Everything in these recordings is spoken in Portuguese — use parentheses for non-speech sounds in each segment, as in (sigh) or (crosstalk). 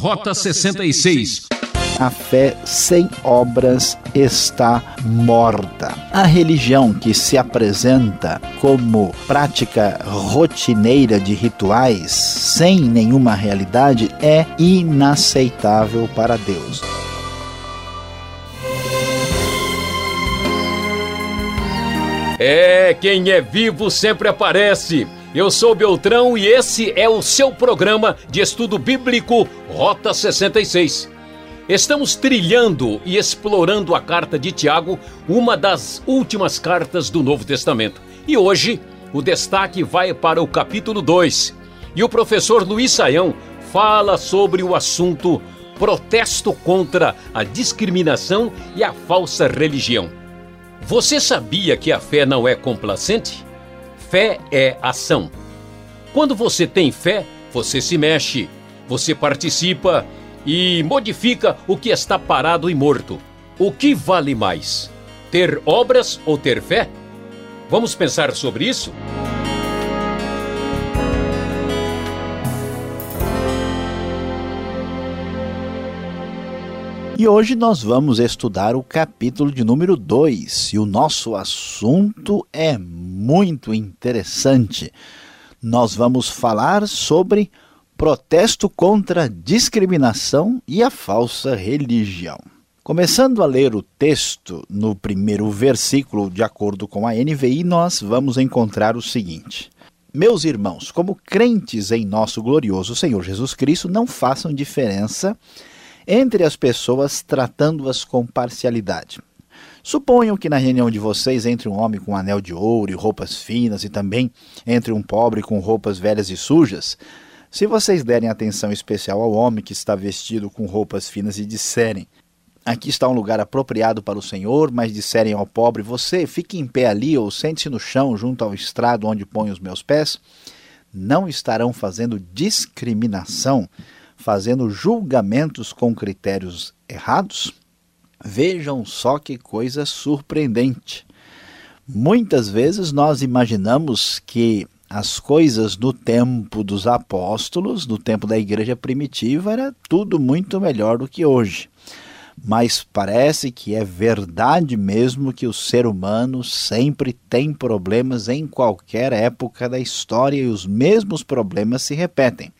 Rota 66. A fé sem obras está morta. A religião que se apresenta como prática rotineira de rituais, sem nenhuma realidade, é inaceitável para Deus. É, quem é vivo sempre aparece. Eu sou Beltrão e esse é o seu programa de estudo bíblico Rota 66. Estamos trilhando e explorando a carta de Tiago, uma das últimas cartas do Novo Testamento. E hoje o destaque vai para o capítulo 2. E o professor Luiz Saião fala sobre o assunto protesto contra a discriminação e a falsa religião. Você sabia que a fé não é complacente? Fé é ação. Quando você tem fé, você se mexe, você participa e modifica o que está parado e morto. O que vale mais? Ter obras ou ter fé? Vamos pensar sobre isso? E hoje nós vamos estudar o capítulo de número 2 e o nosso assunto é muito interessante. Nós vamos falar sobre protesto contra a discriminação e a falsa religião. Começando a ler o texto no primeiro versículo, de acordo com a NVI, nós vamos encontrar o seguinte: Meus irmãos, como crentes em nosso glorioso Senhor Jesus Cristo, não façam diferença entre as pessoas tratando-as com parcialidade. Suponham que na reunião de vocês entre um homem com um anel de ouro e roupas finas e também entre um pobre com roupas velhas e sujas. Se vocês derem atenção especial ao homem que está vestido com roupas finas e disserem: Aqui está um lugar apropriado para o Senhor, mas disserem ao pobre: Você fique em pé ali ou sente-se no chão junto ao estrado onde põe os meus pés, não estarão fazendo discriminação fazendo julgamentos com critérios errados? Vejam só que coisa surpreendente. Muitas vezes nós imaginamos que as coisas no tempo dos apóstolos, no tempo da igreja primitiva, era tudo muito melhor do que hoje. Mas parece que é verdade mesmo que o ser humano sempre tem problemas em qualquer época da história e os mesmos problemas se repetem.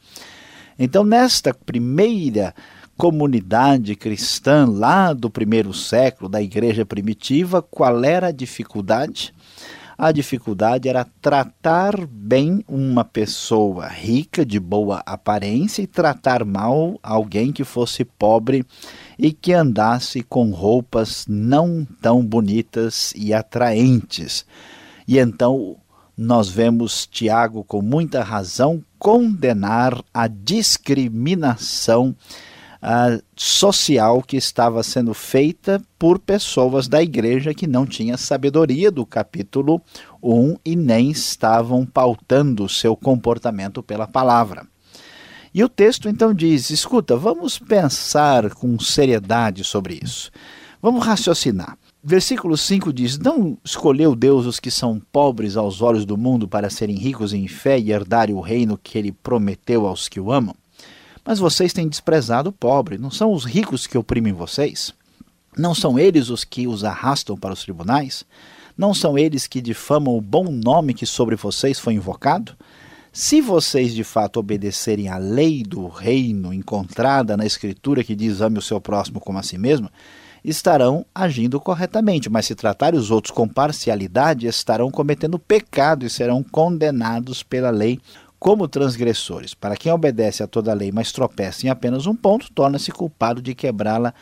Então, nesta primeira comunidade cristã lá do primeiro século, da igreja primitiva, qual era a dificuldade? A dificuldade era tratar bem uma pessoa rica, de boa aparência, e tratar mal alguém que fosse pobre e que andasse com roupas não tão bonitas e atraentes. E então nós vemos Tiago, com muita razão, condenar a discriminação uh, social que estava sendo feita por pessoas da igreja que não tinham sabedoria do capítulo 1 e nem estavam pautando seu comportamento pela palavra. E o texto então diz: escuta, vamos pensar com seriedade sobre isso. Vamos raciocinar. Versículo 5 diz: Não escolheu Deus os que são pobres aos olhos do mundo para serem ricos em fé e herdarem o reino que ele prometeu aos que o amam? Mas vocês têm desprezado o pobre. Não são os ricos que oprimem vocês? Não são eles os que os arrastam para os tribunais? Não são eles que difamam o bom nome que sobre vocês foi invocado? Se vocês de fato obedecerem à lei do reino encontrada na Escritura que diz ame o seu próximo como a si mesmo, estarão agindo corretamente, mas se tratarem os outros com parcialidade, estarão cometendo pecado e serão condenados pela lei como transgressores. Para quem obedece a toda a lei, mas tropeça em apenas um ponto, torna-se culpado de quebrá-la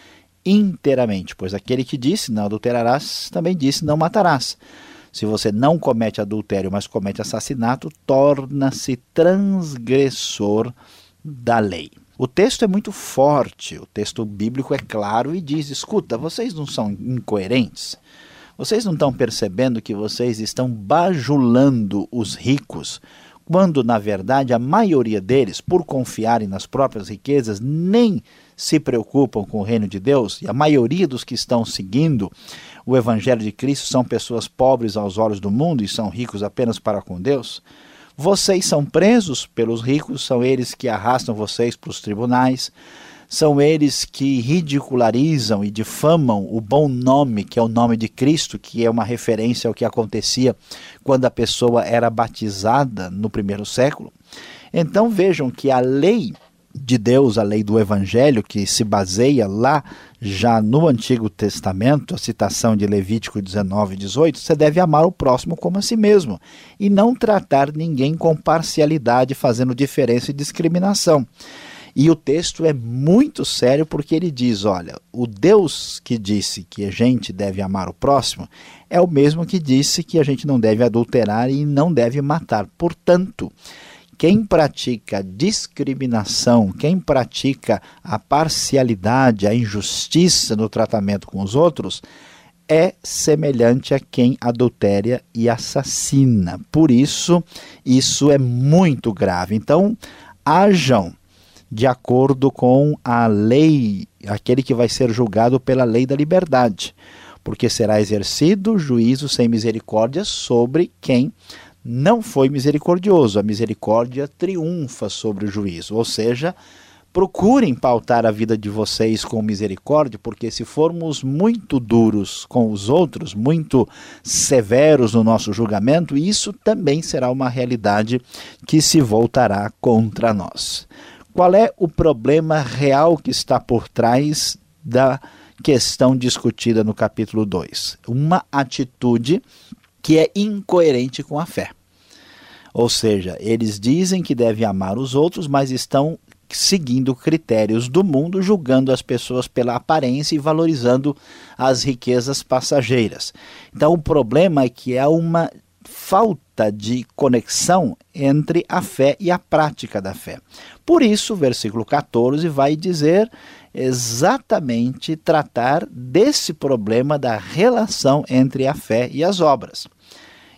inteiramente, pois aquele que disse não adulterarás também disse não matarás. Se você não comete adultério, mas comete assassinato, torna-se transgressor da lei. O texto é muito forte, o texto bíblico é claro e diz: escuta, vocês não são incoerentes? Vocês não estão percebendo que vocês estão bajulando os ricos, quando na verdade a maioria deles, por confiarem nas próprias riquezas, nem se preocupam com o reino de Deus, e a maioria dos que estão seguindo o evangelho de Cristo são pessoas pobres aos olhos do mundo e são ricos apenas para com Deus? Vocês são presos pelos ricos, são eles que arrastam vocês para os tribunais, são eles que ridicularizam e difamam o bom nome, que é o nome de Cristo, que é uma referência ao que acontecia quando a pessoa era batizada no primeiro século. Então vejam que a lei de Deus, a lei do Evangelho, que se baseia lá já no Antigo Testamento, a citação de Levítico 19 e 18, você deve amar o próximo como a si mesmo e não tratar ninguém com parcialidade, fazendo diferença e discriminação. E o texto é muito sério porque ele diz: olha, o Deus que disse que a gente deve amar o próximo é o mesmo que disse que a gente não deve adulterar e não deve matar. Portanto, quem pratica discriminação, quem pratica a parcialidade, a injustiça no tratamento com os outros, é semelhante a quem adultéria e assassina. Por isso, isso é muito grave. Então, hajam de acordo com a lei, aquele que vai ser julgado pela lei da liberdade, porque será exercido juízo sem misericórdia sobre quem não foi misericordioso. A misericórdia triunfa sobre o juízo, ou seja, procurem pautar a vida de vocês com misericórdia, porque se formos muito duros com os outros, muito severos no nosso julgamento, isso também será uma realidade que se voltará contra nós. Qual é o problema real que está por trás da questão discutida no capítulo 2? Uma atitude que é incoerente com a fé. Ou seja, eles dizem que devem amar os outros, mas estão seguindo critérios do mundo, julgando as pessoas pela aparência e valorizando as riquezas passageiras. Então, o problema é que há uma falta de conexão entre a fé e a prática da fé. Por isso, o versículo 14 vai dizer exatamente tratar desse problema da relação entre a fé e as obras.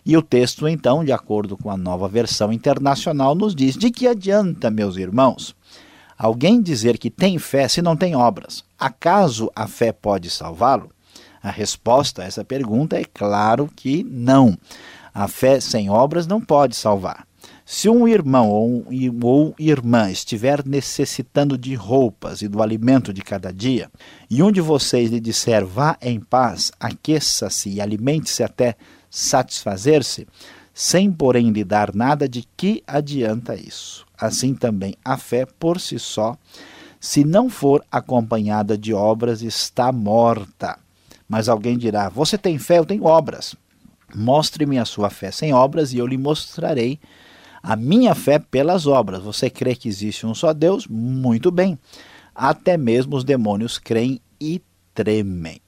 E o texto, então, de acordo com a nova versão internacional, nos diz: de que adianta, meus irmãos, alguém dizer que tem fé se não tem obras? Acaso a fé pode salvá-lo? A resposta a essa pergunta é claro que não. A fé sem obras não pode salvar. Se um irmão ou, irmã estiver necessitando de roupas e do alimento de cada dia, e um de vocês lhe disser vá em paz, aqueça-se e alimente-se até satisfazer-se, sem porém lhe dar nada, de que adianta isso? Assim também a fé por si só, se não for acompanhada de obras, está morta. Mas alguém dirá: Você tem fé, eu tenho obras. Mostre-me a sua fé sem obras e eu lhe mostrarei a minha fé pelas obras. Você crê que existe um só Deus? Muito bem. Até mesmo os demônios creem e tremem.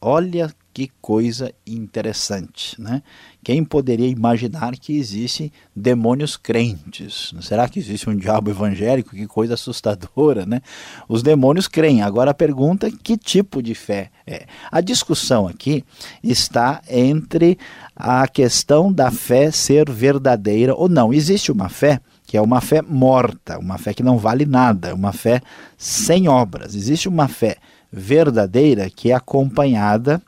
Olha que coisa interessante, né? Quem poderia imaginar que existem demônios crentes? Será que existe um diabo evangélico? Que coisa assustadora, né? Os demônios creem. Agora a pergunta é que tipo de fé é? A discussão aqui está entre a questão da fé ser verdadeira ou não. Existe uma fé que é uma fé morta, uma fé que não vale nada, uma fé sem obras. Existe uma fé verdadeira que é acompanhada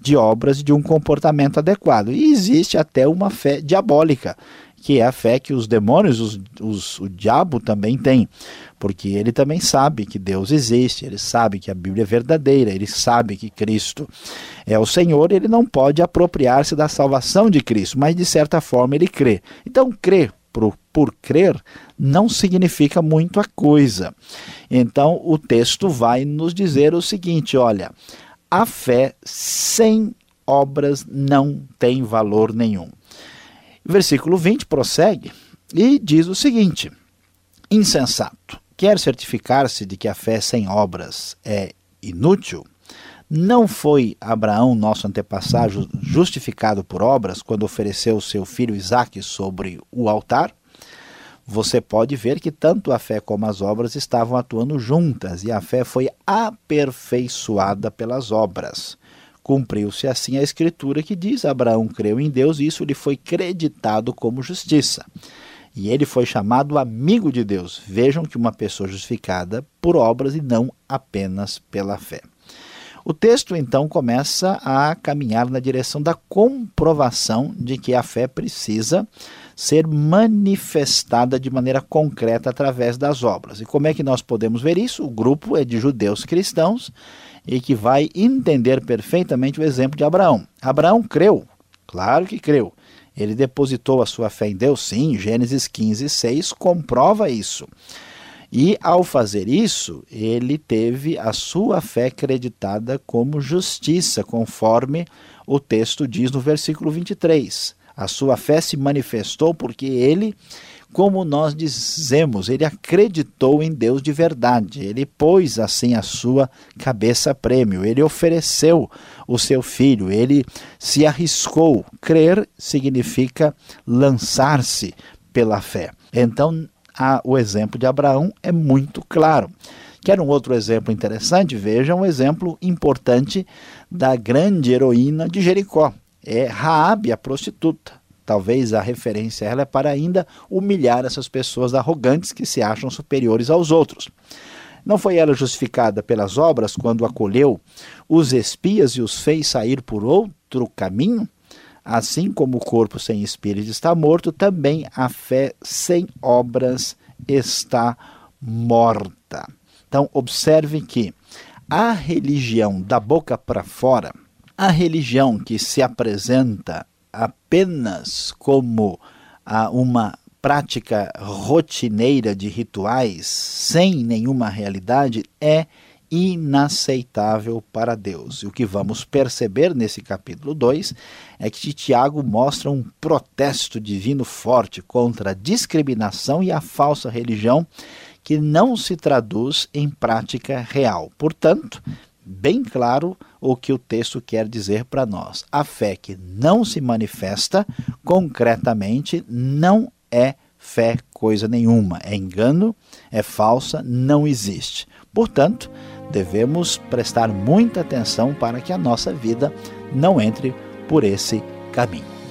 de obras de um comportamento adequado. E existe até uma fé diabólica, que é a fé que os demônios, os, os, o diabo também tem, porque ele também sabe que Deus existe, ele sabe que a Bíblia é verdadeira, ele sabe que Cristo é o Senhor, ele não pode apropriar-se da salvação de Cristo, mas de certa forma ele crê. Então, crer por, por crer não significa muito a coisa. Então, o texto vai nos dizer o seguinte: olha, a fé sem obras não tem valor nenhum. Versículo 20 prossegue e diz o seguinte: insensato, quer certificar-se de que a fé sem obras é inútil? Não foi Abraão, nosso antepassado, justificado por obras quando ofereceu seu filho Isaque sobre o altar? você pode ver que tanto a fé como as obras estavam atuando juntas e a fé foi aperfeiçoada pelas obras. Cumpriu-se assim a escritura que diz: Abraão creu em Deus e isso lhe foi creditado como justiça. E ele foi chamado amigo de Deus. Vejam que uma pessoa justificada por obras e não apenas pela fé. O texto então começa a caminhar na direção da comprovação de que a fé precisa ser manifestada de maneira concreta através das obras. E como é que nós podemos ver isso? O grupo é de judeus cristãos e que vai entender perfeitamente o exemplo de Abraão. Abraão creu, claro que creu. Ele depositou a sua fé em Deus, sim, Gênesis 15, 6 comprova isso. E ao fazer isso, ele teve a sua fé creditada como justiça, conforme o texto diz no versículo 23. A sua fé se manifestou porque ele, como nós dizemos, ele acreditou em Deus de verdade. Ele pôs assim a sua cabeça prêmio. Ele ofereceu o seu filho. Ele se arriscou. Crer significa lançar-se pela fé. Então, a, o exemplo de Abraão é muito claro. Quer um outro exemplo interessante? Veja um exemplo importante da grande heroína de Jericó. É Raabe, a prostituta. Talvez a referência a ela é para ainda humilhar essas pessoas arrogantes que se acham superiores aos outros. Não foi ela justificada pelas obras quando acolheu os espias e os fez sair por outro caminho? Assim como o corpo sem espírito está morto, também a fé sem obras está morta. Então, observe que a religião da boca para fora, a religião que se apresenta apenas como ah, uma prática rotineira de rituais, sem nenhuma realidade, é inaceitável para Deus. E o que vamos perceber nesse capítulo 2 é que Tiago mostra um protesto divino forte contra a discriminação e a falsa religião que não se traduz em prática real. Portanto, bem claro o que o texto quer dizer para nós. A fé que não se manifesta concretamente não é fé coisa nenhuma, é engano, é falsa, não existe. Portanto, devemos prestar muita atenção para que a nossa vida não entre por esse caminho.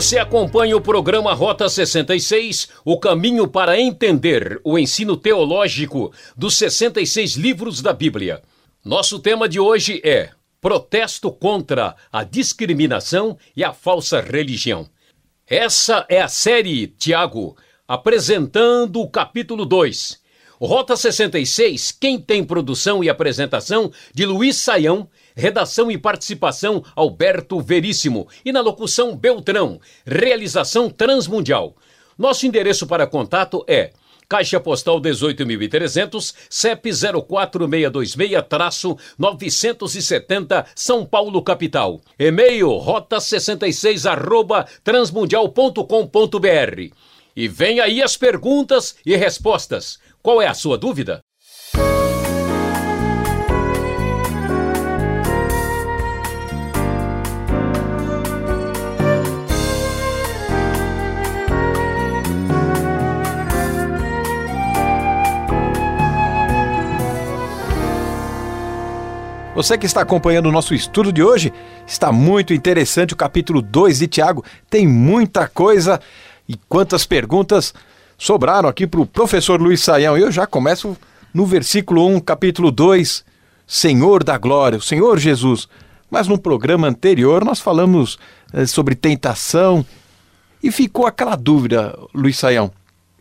Você acompanha o programa Rota 66, o caminho para entender o ensino teológico dos 66 livros da Bíblia. Nosso tema de hoje é Protesto contra a discriminação e a falsa religião. Essa é a série, Tiago, apresentando o capítulo 2. Rota 66, quem tem produção e apresentação de Luiz Saião Redação e participação Alberto Veríssimo e na locução Beltrão. Realização Transmundial. Nosso endereço para contato é Caixa Postal 18.300, CEP 04626-970, São Paulo, capital. E-mail rota66 arroba transmundial.com.br. E vem aí as perguntas e respostas. Qual é a sua dúvida? Você que está acompanhando o nosso estudo de hoje, está muito interessante o capítulo 2 de Tiago, tem muita coisa e quantas perguntas sobraram aqui para o professor Luiz Saião. Eu já começo no versículo 1, capítulo 2, Senhor da Glória, o Senhor Jesus. Mas no programa anterior nós falamos eh, sobre tentação e ficou aquela dúvida, Luiz Saião.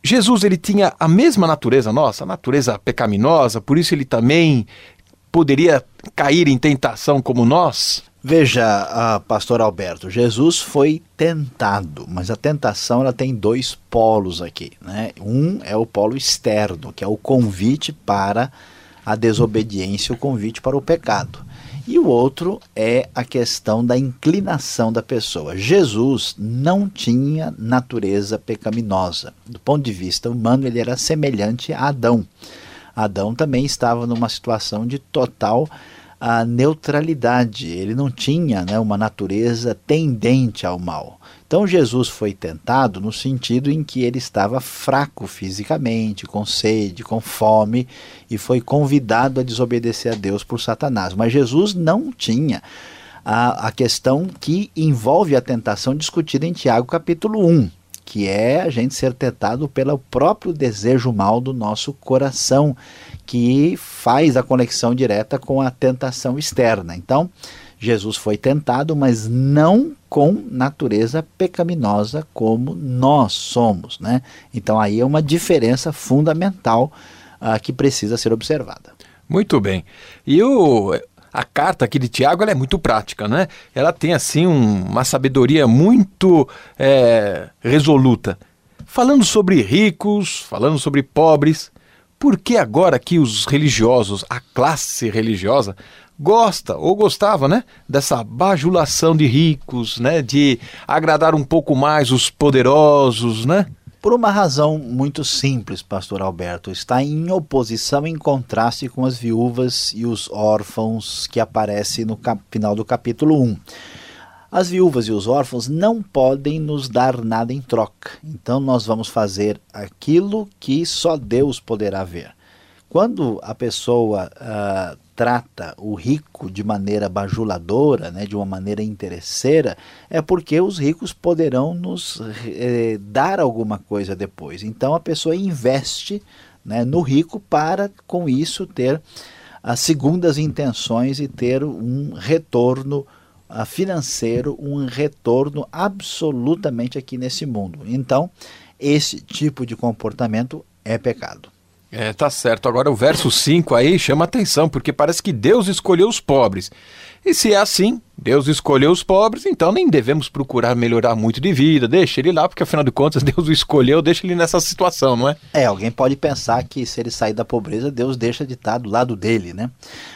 Jesus ele tinha a mesma natureza nossa, a natureza pecaminosa, por isso ele também poderia cair em tentação como nós? Veja, pastor Alberto, Jesus foi tentado, mas a tentação ela tem dois polos aqui. Né? Um é o polo externo, que é o convite para a desobediência, o convite para o pecado. E o outro é a questão da inclinação da pessoa. Jesus não tinha natureza pecaminosa. Do ponto de vista humano, ele era semelhante a Adão. Adão também estava numa situação de total a neutralidade, ele não tinha né, uma natureza tendente ao mal. Então Jesus foi tentado no sentido em que ele estava fraco fisicamente, com sede, com fome, e foi convidado a desobedecer a Deus por Satanás. Mas Jesus não tinha a, a questão que envolve a tentação discutida em Tiago capítulo 1, que é a gente ser tentado pelo próprio desejo mal do nosso coração, que faz a conexão direta com a tentação externa. Então, Jesus foi tentado, mas não com natureza pecaminosa como nós somos, né? Então aí é uma diferença fundamental uh, que precisa ser observada. Muito bem. E o, a carta aqui de Tiago é muito prática, né? Ela tem assim um, uma sabedoria muito é, resoluta. Falando sobre ricos, falando sobre pobres, por que agora que os religiosos, a classe religiosa, gosta ou gostava, né, dessa bajulação de ricos, né, de agradar um pouco mais os poderosos, né? Por uma razão muito simples, pastor Alberto, está em oposição, em contraste com as viúvas e os órfãos que aparecem no final do capítulo 1. As viúvas e os órfãos não podem nos dar nada em troca, então nós vamos fazer aquilo que só Deus poderá ver. Quando a pessoa uh, trata o rico de maneira bajuladora, né, de uma maneira interesseira, é porque os ricos poderão nos eh, dar alguma coisa depois. Então a pessoa investe né, no rico para, com isso, ter as segundas intenções e ter um retorno financeiro, um retorno absolutamente aqui nesse mundo. Então, esse tipo de comportamento é pecado. É, tá certo. Agora o verso 5 aí chama atenção, porque parece que Deus escolheu os pobres. E se é assim, Deus escolheu os pobres, então nem devemos procurar melhorar muito de vida, deixa ele lá, porque afinal de contas (laughs) Deus o escolheu, deixa ele nessa situação, não é? É, alguém pode pensar que se ele sair da pobreza, Deus deixa de estar do lado dele, né?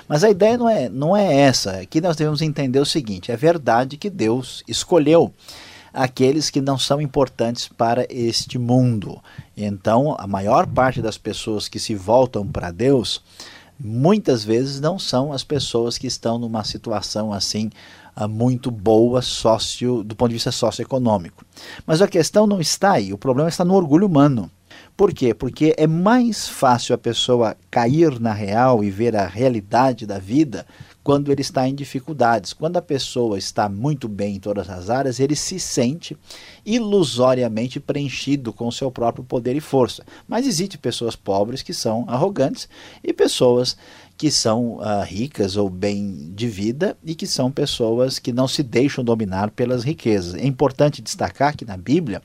Mas a ideia não é, não é essa. Aqui nós devemos entender o seguinte: é verdade que Deus escolheu aqueles que não são importantes para este mundo. Então, a maior parte das pessoas que se voltam para Deus, muitas vezes não são as pessoas que estão numa situação assim ah, muito boa sócio, do ponto de vista socioeconômico. Mas a questão não está aí, o problema está no orgulho humano. Por quê? Porque é mais fácil a pessoa cair na real e ver a realidade da vida quando ele está em dificuldades. Quando a pessoa está muito bem em todas as áreas, ele se sente ilusoriamente preenchido com seu próprio poder e força. Mas existem pessoas pobres que são arrogantes e pessoas que são uh, ricas ou bem de vida e que são pessoas que não se deixam dominar pelas riquezas. É importante destacar que na Bíblia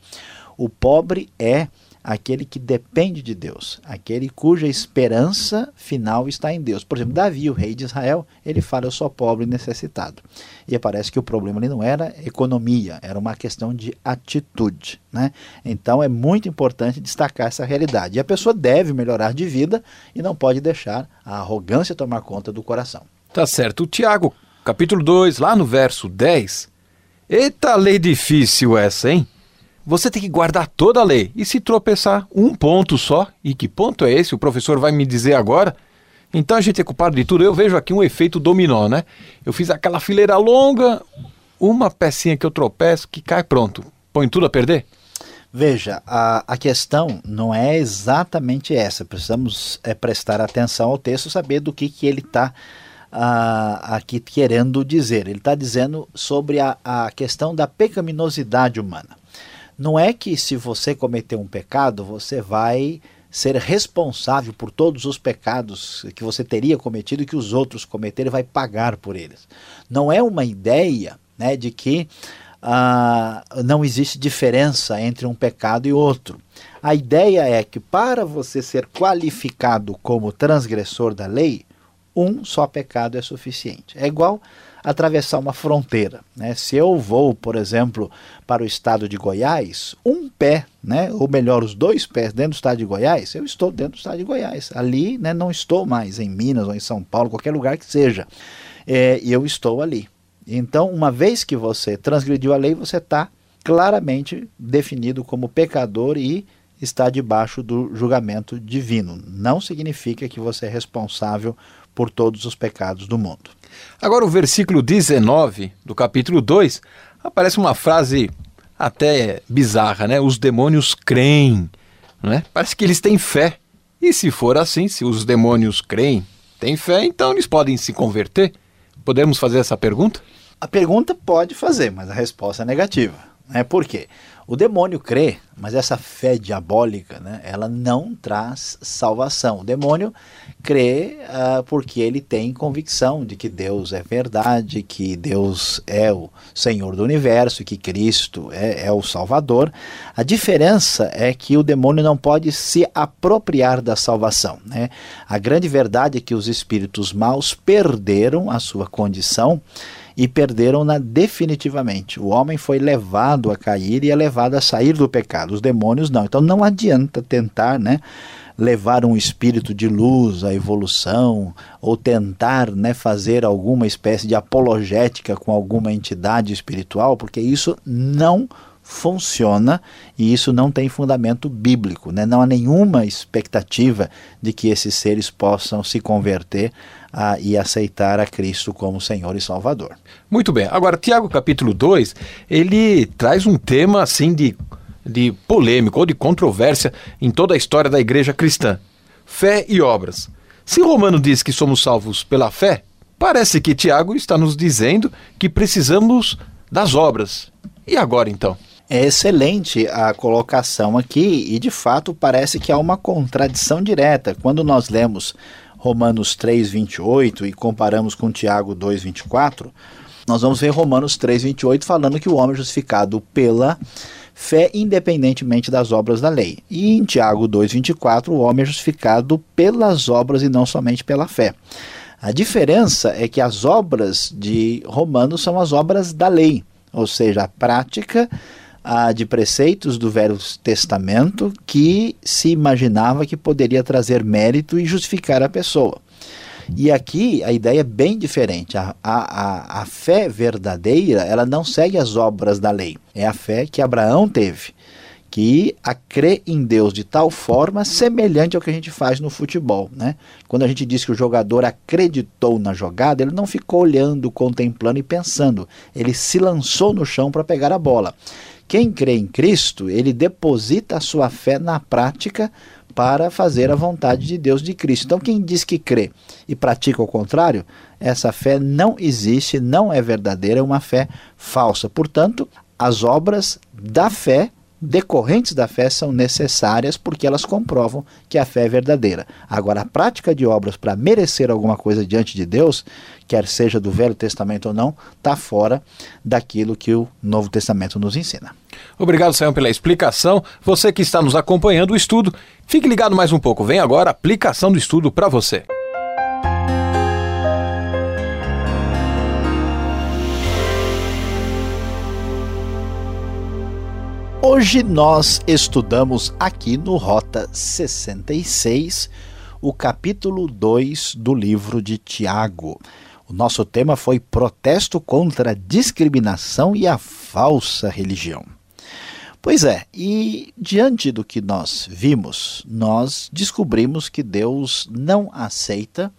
o pobre é aquele que depende de Deus, aquele cuja esperança final está em Deus. Por exemplo, Davi, o rei de Israel, ele fala: Eu sou pobre e necessitado. E parece que o problema ali não era economia, era uma questão de atitude. Né? Então é muito importante destacar essa realidade. E a pessoa deve melhorar de vida e não pode deixar a arrogância tomar conta do coração. Tá certo. O Tiago, capítulo 2, lá no verso 10. Eita lei difícil essa, hein? Você tem que guardar toda a lei. E se tropeçar um ponto só, e que ponto é esse? O professor vai me dizer agora. Então a gente é culpado de tudo. Eu vejo aqui um efeito dominó, né? Eu fiz aquela fileira longa, uma pecinha que eu tropeço, que cai pronto. Põe tudo a perder? Veja, a, a questão não é exatamente essa. Precisamos é, prestar atenção ao texto, saber do que, que ele está aqui querendo dizer. Ele está dizendo sobre a, a questão da pecaminosidade humana. Não é que se você cometer um pecado, você vai ser responsável por todos os pecados que você teria cometido e que os outros cometeram e vai pagar por eles. Não é uma ideia né, de que ah, não existe diferença entre um pecado e outro. A ideia é que para você ser qualificado como transgressor da lei, um só pecado é suficiente. É igual atravessar uma fronteira. Né? Se eu vou, por exemplo, para o estado de Goiás, um pé, né, ou melhor, os dois pés dentro do estado de Goiás, eu estou dentro do estado de Goiás. Ali né, não estou mais em Minas ou em São Paulo, qualquer lugar que seja. É, e eu estou ali. Então, uma vez que você transgrediu a lei, você está claramente definido como pecador e está debaixo do julgamento divino. Não significa que você é responsável por todos os pecados do mundo. Agora, o versículo 19 do capítulo 2 aparece uma frase até bizarra, né? Os demônios creem, não é? Parece que eles têm fé. E se for assim, se os demônios creem, têm fé, então eles podem se converter? Podemos fazer essa pergunta? A pergunta pode fazer, mas a resposta é negativa. Né? Por quê? O demônio crê, mas essa fé diabólica, né, ela não traz salvação. O demônio crê uh, porque ele tem convicção de que Deus é verdade, que Deus é o Senhor do universo, que Cristo é, é o Salvador. A diferença é que o demônio não pode se apropriar da salvação. Né? A grande verdade é que os espíritos maus perderam a sua condição e perderam-na definitivamente. O homem foi levado a cair e é levado a sair do pecado. Os demônios não. Então não adianta tentar, né? levar um espírito de luz à evolução ou tentar né, fazer alguma espécie de apologética com alguma entidade espiritual, porque isso não funciona e isso não tem fundamento bíblico. Né? Não há nenhuma expectativa de que esses seres possam se converter a, e aceitar a Cristo como Senhor e Salvador. Muito bem. Agora, Tiago capítulo 2, ele traz um tema assim de, de polêmico ou de controvérsia em toda a história da igreja cristã. Fé e obras. Se Romano diz que somos salvos pela fé, parece que Tiago está nos dizendo que precisamos das obras. E agora então? É excelente a colocação aqui e de fato parece que há uma contradição direta. Quando nós lemos Romanos 3, 28 e comparamos com Tiago 2, 24, nós vamos ver Romanos 3, 28 falando que o homem é justificado pela fé independentemente das obras da lei. E em Tiago 2, 24, o homem é justificado pelas obras e não somente pela fé. A diferença é que as obras de Romanos são as obras da lei, ou seja, a prática ah, de preceitos do Velho Testamento que se imaginava que poderia trazer mérito e justificar a pessoa. E aqui a ideia é bem diferente. A, a, a, fé verdadeira, ela não segue as obras da lei. É a fé que Abraão teve, que a crê em Deus de tal forma semelhante ao que a gente faz no futebol. Né? Quando a gente diz que o jogador acreditou na jogada, ele não ficou olhando, contemplando e pensando. Ele se lançou no chão para pegar a bola. Quem crê em Cristo, ele deposita a sua fé na prática para fazer a vontade de Deus de Cristo. Então, quem diz que crê e pratica o contrário, essa fé não existe, não é verdadeira, é uma fé falsa. Portanto, as obras da fé decorrentes da fé são necessárias porque elas comprovam que a fé é verdadeira. Agora, a prática de obras para merecer alguma coisa diante de Deus, quer seja do Velho Testamento ou não, está fora daquilo que o Novo Testamento nos ensina. Obrigado, Sayão, pela explicação. Você que está nos acompanhando o estudo, fique ligado mais um pouco. Vem agora a aplicação do estudo para você. Hoje nós estudamos aqui no Rota 66 o capítulo 2 do livro de Tiago. O nosso tema foi protesto contra a discriminação e a falsa religião. Pois é, e diante do que nós vimos, nós descobrimos que Deus não aceita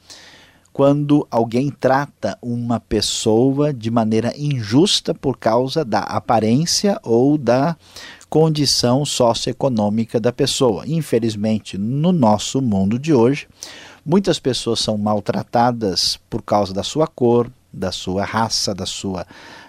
quando alguém trata uma pessoa de maneira injusta por causa da aparência ou da condição socioeconômica da pessoa. Infelizmente, no nosso mundo de hoje, muitas pessoas são maltratadas por causa da sua cor, da sua raça, da sua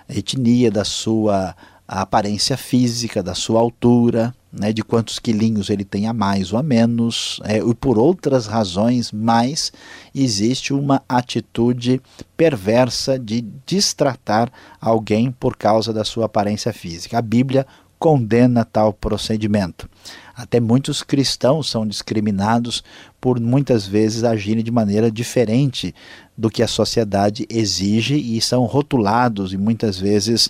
etnia, da sua aparência física, da sua altura, né, de quantos quilinhos ele tem a mais ou a menos, é, e por outras razões, mas existe uma atitude perversa de destratar alguém por causa da sua aparência física. A Bíblia condena tal procedimento. Até muitos cristãos são discriminados por muitas vezes agirem de maneira diferente do que a sociedade exige e são rotulados e muitas vezes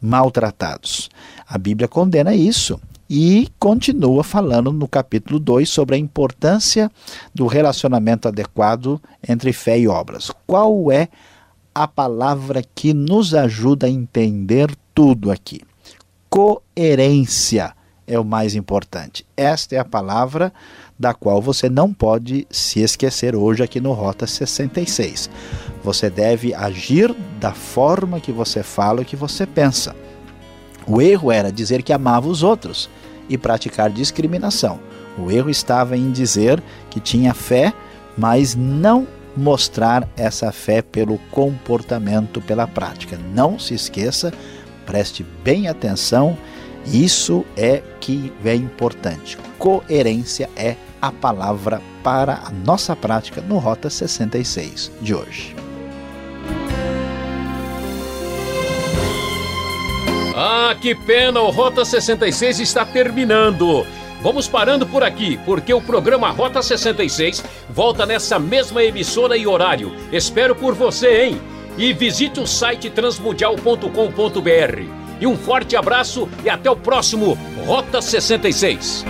maltratados. A Bíblia condena isso e continua falando no capítulo 2 sobre a importância do relacionamento adequado entre fé e obras. Qual é a palavra que nos ajuda a entender tudo aqui? coerência é o mais importante. Esta é a palavra da qual você não pode se esquecer hoje aqui no Rota 66. Você deve agir da forma que você fala e que você pensa. O erro era dizer que amava os outros e praticar discriminação. O erro estava em dizer que tinha fé, mas não mostrar essa fé pelo comportamento, pela prática. Não se esqueça, preste bem atenção, isso é que é importante. Coerência é a palavra para a nossa prática no Rota 66 de hoje. Ah, que pena, o Rota 66 está terminando. Vamos parando por aqui, porque o programa Rota 66 volta nessa mesma emissora e horário. Espero por você, hein? E visite o site transmundial.com.br. E um forte abraço e até o próximo Rota 66.